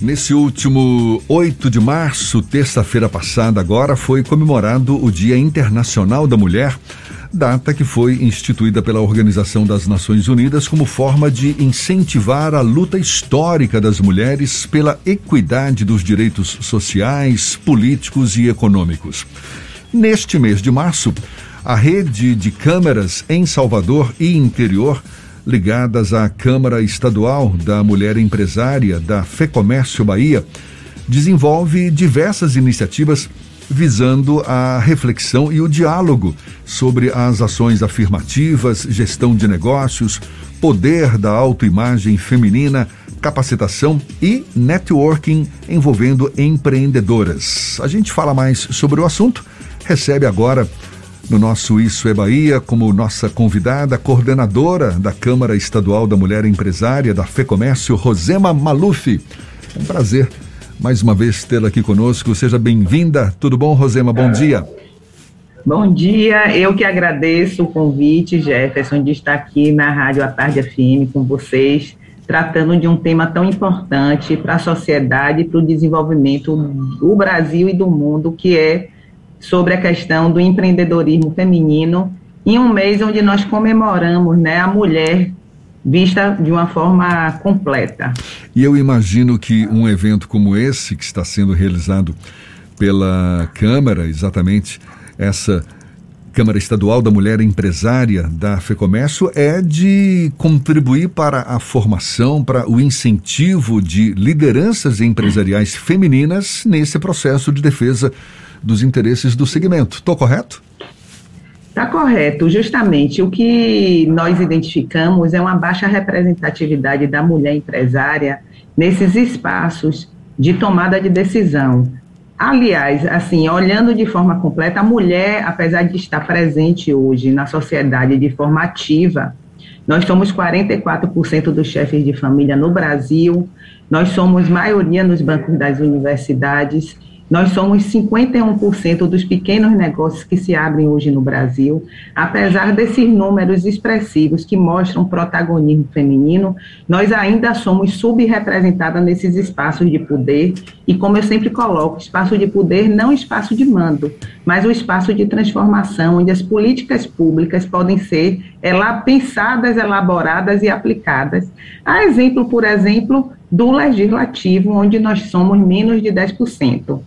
Nesse último 8 de março, terça-feira passada, agora foi comemorado o Dia Internacional da Mulher, data que foi instituída pela Organização das Nações Unidas como forma de incentivar a luta histórica das mulheres pela equidade dos direitos sociais, políticos e econômicos. Neste mês de março, a rede de câmeras em Salvador e interior ligadas à Câmara Estadual da Mulher Empresária da FEComércio Bahia, desenvolve diversas iniciativas visando a reflexão e o diálogo sobre as ações afirmativas, gestão de negócios, poder da autoimagem feminina, capacitação e networking envolvendo empreendedoras. A gente fala mais sobre o assunto, recebe agora no nosso Isso é Bahia, como nossa convidada, coordenadora da Câmara Estadual da Mulher Empresária da FEComércio, Rosema Maluf. É um prazer mais uma vez tê-la aqui conosco. Seja bem-vinda. Tudo bom, Rosema? Bom dia. Bom dia, eu que agradeço o convite, Jefferson, de estar aqui na Rádio A Tarde FM com vocês, tratando de um tema tão importante para a sociedade e para o desenvolvimento do Brasil e do mundo, que é sobre a questão do empreendedorismo feminino em um mês onde nós comemoramos né, a mulher vista de uma forma completa. E eu imagino que um evento como esse, que está sendo realizado pela Câmara, exatamente essa Câmara Estadual da Mulher Empresária da FEComércio, é de contribuir para a formação, para o incentivo de lideranças empresariais femininas nesse processo de defesa dos interesses do segmento. Estou correto? Está correto. Justamente o que nós identificamos é uma baixa representatividade da mulher empresária nesses espaços de tomada de decisão. Aliás, assim, olhando de forma completa, a mulher, apesar de estar presente hoje na sociedade de forma ativa, nós somos 44% dos chefes de família no Brasil, nós somos maioria nos bancos das universidades nós somos 51% dos pequenos negócios que se abrem hoje no Brasil. Apesar desses números expressivos que mostram protagonismo feminino, nós ainda somos subrepresentadas nesses espaços de poder. E, como eu sempre coloco, espaço de poder não espaço de mando, mas o espaço de transformação, onde as políticas públicas podem ser ela, pensadas, elaboradas e aplicadas. A exemplo, por exemplo, do legislativo, onde nós somos menos de 10%.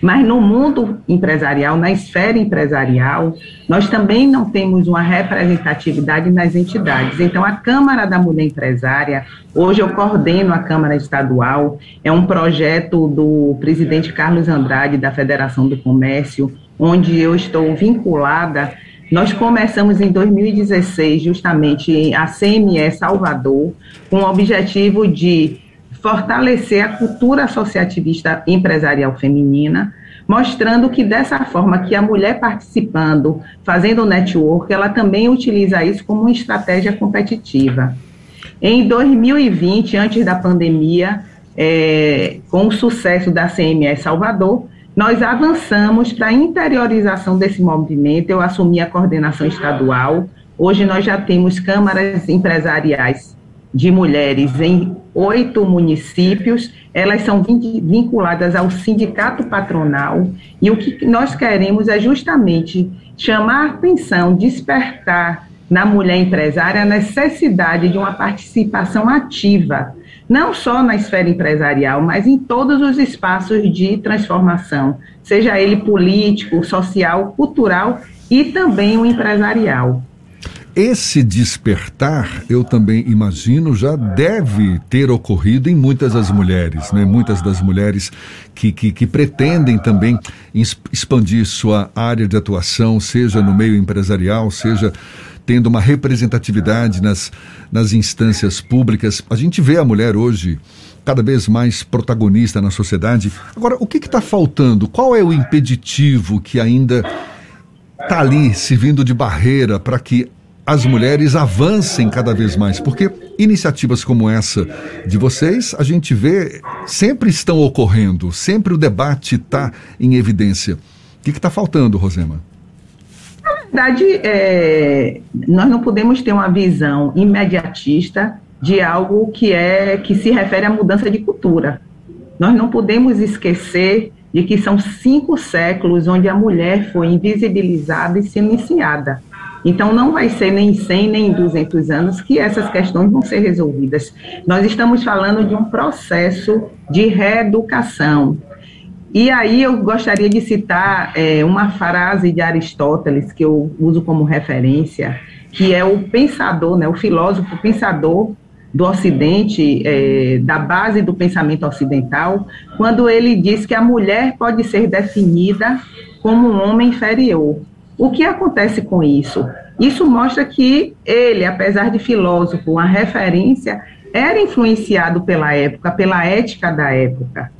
Mas no mundo empresarial, na esfera empresarial, nós também não temos uma representatividade nas entidades. Então, a Câmara da Mulher Empresária, hoje eu coordeno a Câmara Estadual, é um projeto do presidente Carlos Andrade, da Federação do Comércio, onde eu estou vinculada. Nós começamos em 2016, justamente, a CME Salvador, com o objetivo de fortalecer a cultura associativista empresarial feminina, mostrando que dessa forma que a mulher participando, fazendo network, ela também utiliza isso como uma estratégia competitiva. Em 2020, antes da pandemia, é, com o sucesso da CME Salvador, nós avançamos para a interiorização desse movimento. Eu assumi a coordenação estadual. Hoje nós já temos câmaras empresariais de mulheres em oito municípios, elas são vinculadas ao sindicato patronal, e o que nós queremos é justamente chamar a atenção, despertar na mulher empresária a necessidade de uma participação ativa, não só na esfera empresarial, mas em todos os espaços de transformação, seja ele político, social, cultural e também o empresarial. Esse despertar, eu também imagino, já deve ter ocorrido em muitas das mulheres, né? Muitas das mulheres que, que, que pretendem também expandir sua área de atuação, seja no meio empresarial, seja tendo uma representatividade nas, nas instâncias públicas. A gente vê a mulher hoje cada vez mais protagonista na sociedade. Agora, o que está faltando? Qual é o impeditivo que ainda está ali servindo de barreira para que as mulheres avancem cada vez mais, porque iniciativas como essa de vocês, a gente vê, sempre estão ocorrendo, sempre o debate está em evidência. O que está faltando, Rosema? Na verdade, é, nós não podemos ter uma visão imediatista de algo que é que se refere à mudança de cultura. Nós não podemos esquecer de que são cinco séculos onde a mulher foi invisibilizada e silenciada. Então, não vai ser nem 100 nem 200 anos que essas questões vão ser resolvidas. Nós estamos falando de um processo de reeducação. E aí eu gostaria de citar é, uma frase de Aristóteles que eu uso como referência, que é o pensador, né, o filósofo pensador do Ocidente, é, da base do pensamento ocidental, quando ele diz que a mulher pode ser definida como um homem inferior. O que acontece com isso? Isso mostra que ele, apesar de filósofo, uma referência, era influenciado pela época, pela ética da época.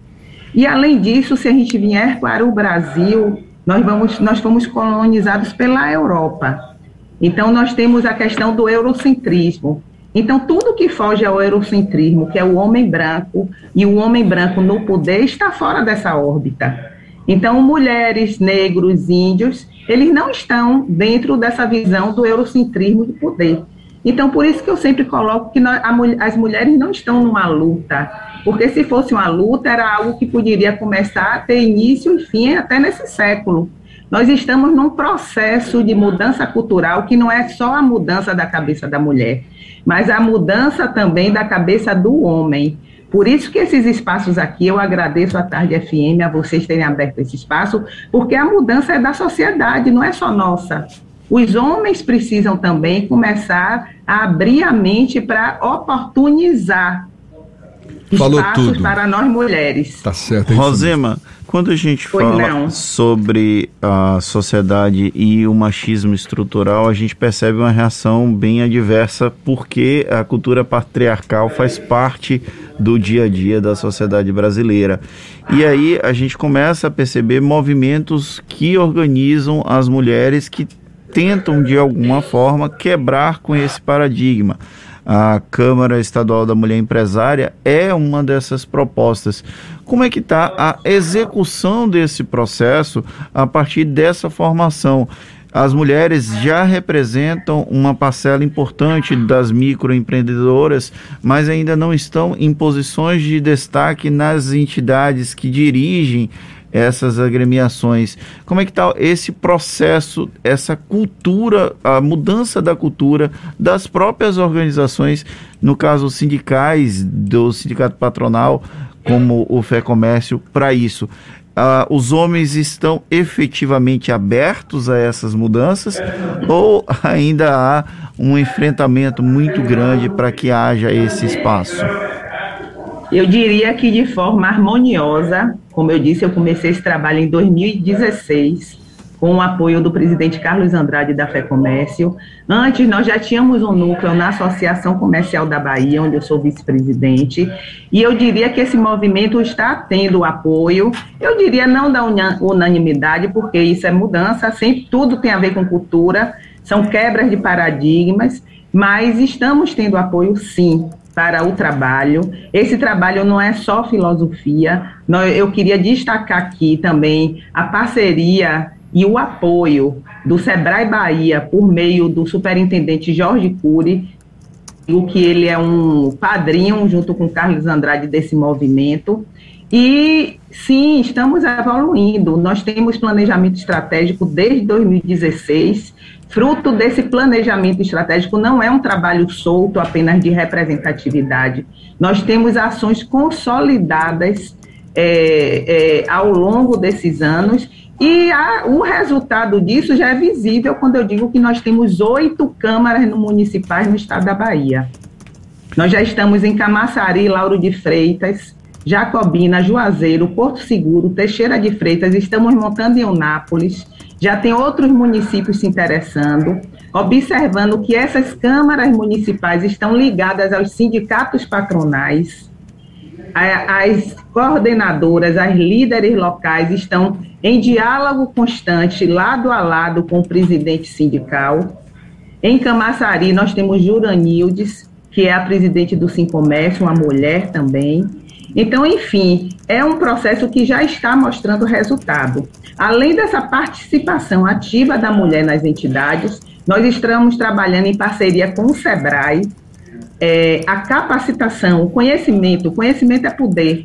E além disso, se a gente vier para o Brasil, nós vamos, nós fomos colonizados pela Europa. Então nós temos a questão do eurocentrismo. Então tudo que foge ao eurocentrismo, que é o homem branco e o homem branco no poder, está fora dessa órbita. Então mulheres, negros, índios, eles não estão dentro dessa visão do eurocentrismo de poder. Então, por isso que eu sempre coloco que nós, a, as mulheres não estão numa luta, porque se fosse uma luta, era algo que poderia começar a ter início e fim até nesse século. Nós estamos num processo de mudança cultural que não é só a mudança da cabeça da mulher, mas a mudança também da cabeça do homem. Por isso que esses espaços aqui, eu agradeço a Tarde FM, a vocês terem aberto esse espaço, porque a mudança é da sociedade, não é só nossa. Os homens precisam também começar a abrir a mente para oportunizar Falou espaços tudo. para nós mulheres. Tá certo. É Rosema, quando a gente Pois fala não. sobre a sociedade e o machismo estrutural, a gente percebe uma reação bem adversa, porque a cultura patriarcal faz parte do dia a dia da sociedade brasileira. E aí a gente começa a perceber movimentos que organizam as mulheres que tentam de alguma forma quebrar com esse paradigma. A Câmara Estadual da Mulher Empresária é uma dessas propostas. Como é que está a execução desse processo a partir dessa formação? As mulheres já representam uma parcela importante das microempreendedoras, mas ainda não estão em posições de destaque nas entidades que dirigem essas agremiações. Como é que está esse processo, essa cultura, a mudança da cultura das próprias organizações, no caso sindicais, do sindicato patronal, como o Fé Comércio, para isso? Ah, os homens estão efetivamente abertos a essas mudanças ou ainda há um enfrentamento muito grande para que haja esse espaço? Eu diria que de forma harmoniosa, como eu disse, eu comecei esse trabalho em 2016, com o apoio do presidente Carlos Andrade da Fé Comércio. Antes, nós já tínhamos um núcleo na Associação Comercial da Bahia, onde eu sou vice-presidente, e eu diria que esse movimento está tendo apoio, eu diria não da unanimidade, porque isso é mudança, sempre tudo tem a ver com cultura, são quebras de paradigmas, mas estamos tendo apoio sim para o trabalho. Esse trabalho não é só filosofia. Eu queria destacar aqui também a parceria e o apoio do Sebrae Bahia por meio do superintendente Jorge Cury, o que ele é um padrinho junto com Carlos Andrade desse movimento. E sim, estamos evoluindo. Nós temos planejamento estratégico desde 2016 Fruto desse planejamento estratégico não é um trabalho solto apenas de representatividade. Nós temos ações consolidadas é, é, ao longo desses anos e a, o resultado disso já é visível quando eu digo que nós temos oito câmaras municipais no estado da Bahia. Nós já estamos em Camaçari, Lauro de Freitas, Jacobina, Juazeiro, Porto Seguro, Teixeira de Freitas, estamos montando em Eunápolis, já tem outros municípios se interessando, observando que essas câmaras municipais estão ligadas aos sindicatos patronais, as coordenadoras, as líderes locais estão em diálogo constante, lado a lado com o presidente sindical. Em Camaçari, nós temos Juranildes, que é a presidente do Comércio, uma mulher também. Então, enfim, é um processo que já está mostrando resultado. Além dessa participação ativa da mulher nas entidades, nós estamos trabalhando em parceria com o SEBRAE é, a capacitação, o conhecimento, o conhecimento é poder.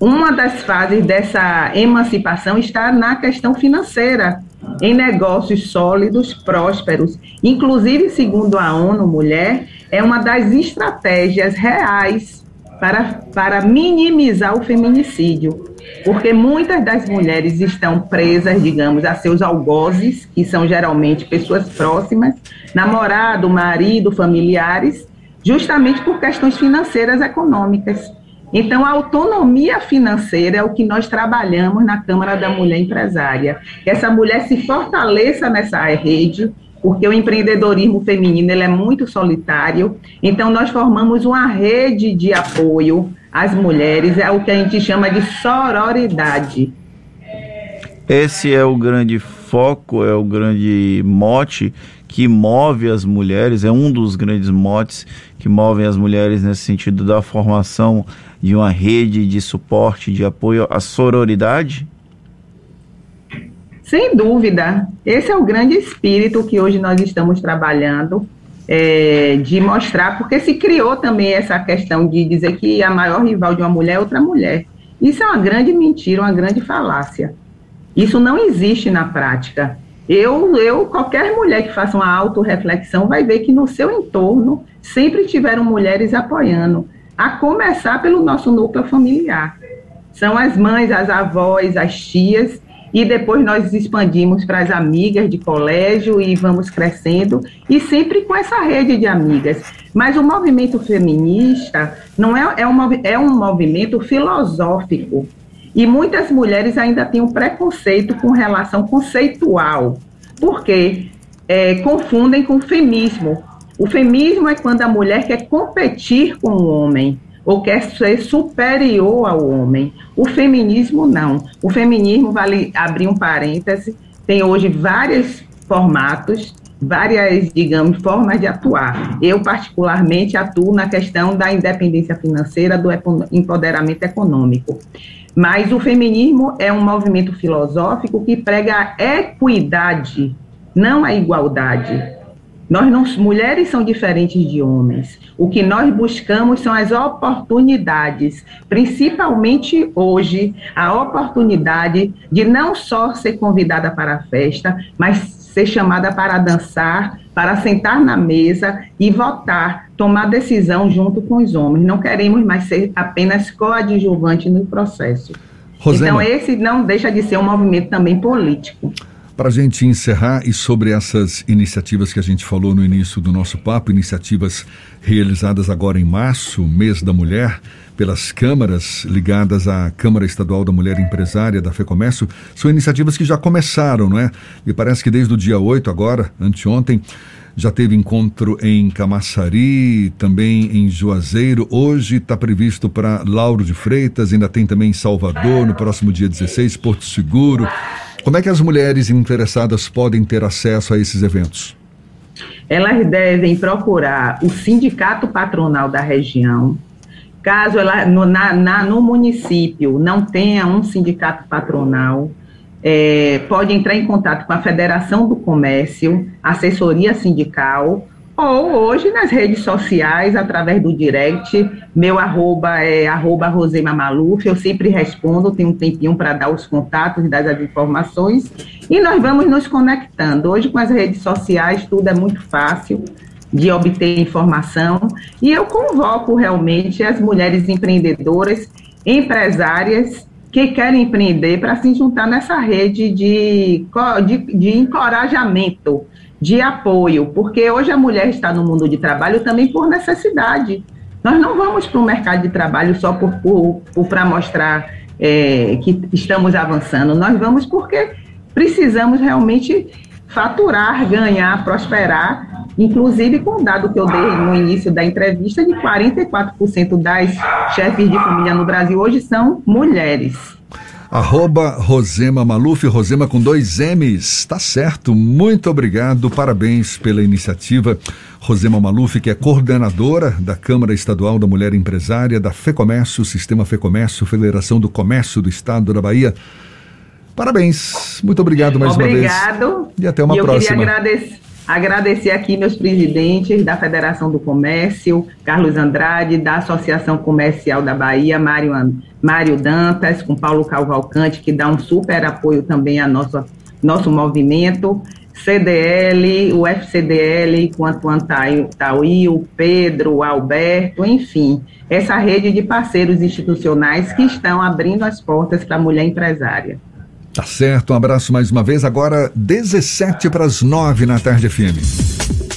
Uma das fases dessa emancipação está na questão financeira, em negócios sólidos, prósperos. Inclusive, segundo a ONU Mulher, é uma das estratégias reais para, para minimizar o feminicídio. Porque muitas das mulheres estão presas, digamos, a seus algozes, que são geralmente pessoas próximas, namorado, marido, familiares, justamente por questões financeiras econômicas. Então, a autonomia financeira é o que nós trabalhamos na Câmara da Mulher Empresária. Que essa mulher se fortaleça nessa rede, porque o empreendedorismo feminino ele é muito solitário. Então, nós formamos uma rede de apoio às mulheres, é o que a gente chama de sororidade. Esse é o grande foco, é o grande mote que move as mulheres, é um dos grandes motes que movem as mulheres nesse sentido da formação de uma rede de suporte, de apoio à sororidade? Sem dúvida. Esse é o grande espírito que hoje nós estamos trabalhando, é, de mostrar, porque se criou também essa questão de dizer que a maior rival de uma mulher é outra mulher. Isso é uma grande mentira, uma grande falácia. Isso não existe na prática. Eu, eu, qualquer mulher que faça uma autorreflexão vai ver que no seu entorno sempre tiveram mulheres apoiando a começar pelo nosso núcleo familiar. São as mães, as avós, as tias, e depois nós expandimos para as amigas de colégio e vamos crescendo, e sempre com essa rede de amigas. Mas o movimento feminista não é, é, um, é um movimento filosófico. E muitas mulheres ainda têm um preconceito com relação conceitual, porque é, confundem com feminismo. O feminismo é quando a mulher quer competir com o homem ou quer ser superior ao homem. O feminismo não. O feminismo vale abrir um parêntese, tem hoje vários formatos, várias, digamos, formas de atuar. Eu particularmente atuo na questão da independência financeira, do empoderamento econômico. Mas o feminismo é um movimento filosófico que prega a equidade, não a igualdade. Nós não, mulheres são diferentes de homens. O que nós buscamos são as oportunidades, principalmente hoje, a oportunidade de não só ser convidada para a festa, mas ser chamada para dançar, para sentar na mesa e votar, tomar decisão junto com os homens. Não queremos mais ser apenas coadjuvante no processo. Então, esse não deixa de ser um movimento também político. Para a gente encerrar e sobre essas iniciativas que a gente falou no início do nosso papo, iniciativas realizadas agora em março, mês da mulher, pelas câmaras ligadas à Câmara Estadual da Mulher Empresária da FEComércio, são iniciativas que já começaram, não é? Me parece que desde o dia 8 agora, anteontem, já teve encontro em Camaçari, também em Juazeiro. Hoje está previsto para Lauro de Freitas, ainda tem também em Salvador, no próximo dia 16, Porto Seguro. Como é que as mulheres interessadas podem ter acesso a esses eventos? Elas devem procurar o sindicato patronal da região. Caso ela no, na, na, no município não tenha um sindicato patronal, é, pode entrar em contato com a Federação do Comércio, assessoria sindical ou hoje nas redes sociais, através do direct, meu arroba é arroba Rosema Maluf, eu sempre respondo, tenho um tempinho para dar os contatos e dar as informações, e nós vamos nos conectando. Hoje com as redes sociais tudo é muito fácil de obter informação, e eu convoco realmente as mulheres empreendedoras, empresárias, que querem empreender para se juntar nessa rede de, de, de encorajamento, de apoio, porque hoje a mulher está no mundo de trabalho também por necessidade. Nós não vamos para o mercado de trabalho só por, para mostrar é, que estamos avançando, nós vamos porque precisamos realmente faturar, ganhar, prosperar, inclusive com o dado que eu dei no início da entrevista, de 44% das chefes de família no Brasil hoje são mulheres. Arroba Rosema Maluf, Rosema com dois M's. Tá certo, muito obrigado, parabéns pela iniciativa. Rosema Maluf, que é coordenadora da Câmara Estadual da Mulher Empresária, da FEComércio, Sistema FEComércio, Federação do Comércio do Estado da Bahia. Parabéns, muito obrigado mais obrigado. uma vez. Obrigado. E até uma e eu próxima. Agradecer, aqui meus presidentes da Federação do Comércio, Carlos Andrade, da Associação Comercial da Bahia, Mário, Mário Dantas, com Paulo Calvalcante, que dá um super apoio também a nosso, nosso movimento. CDL, o FCDL, quanto Antauí, o Pedro, o Alberto, enfim, essa rede de parceiros institucionais que estão abrindo as portas para a mulher empresária. Tá certo, um abraço mais uma vez. Agora, 17 para as 9 na tarde, FM.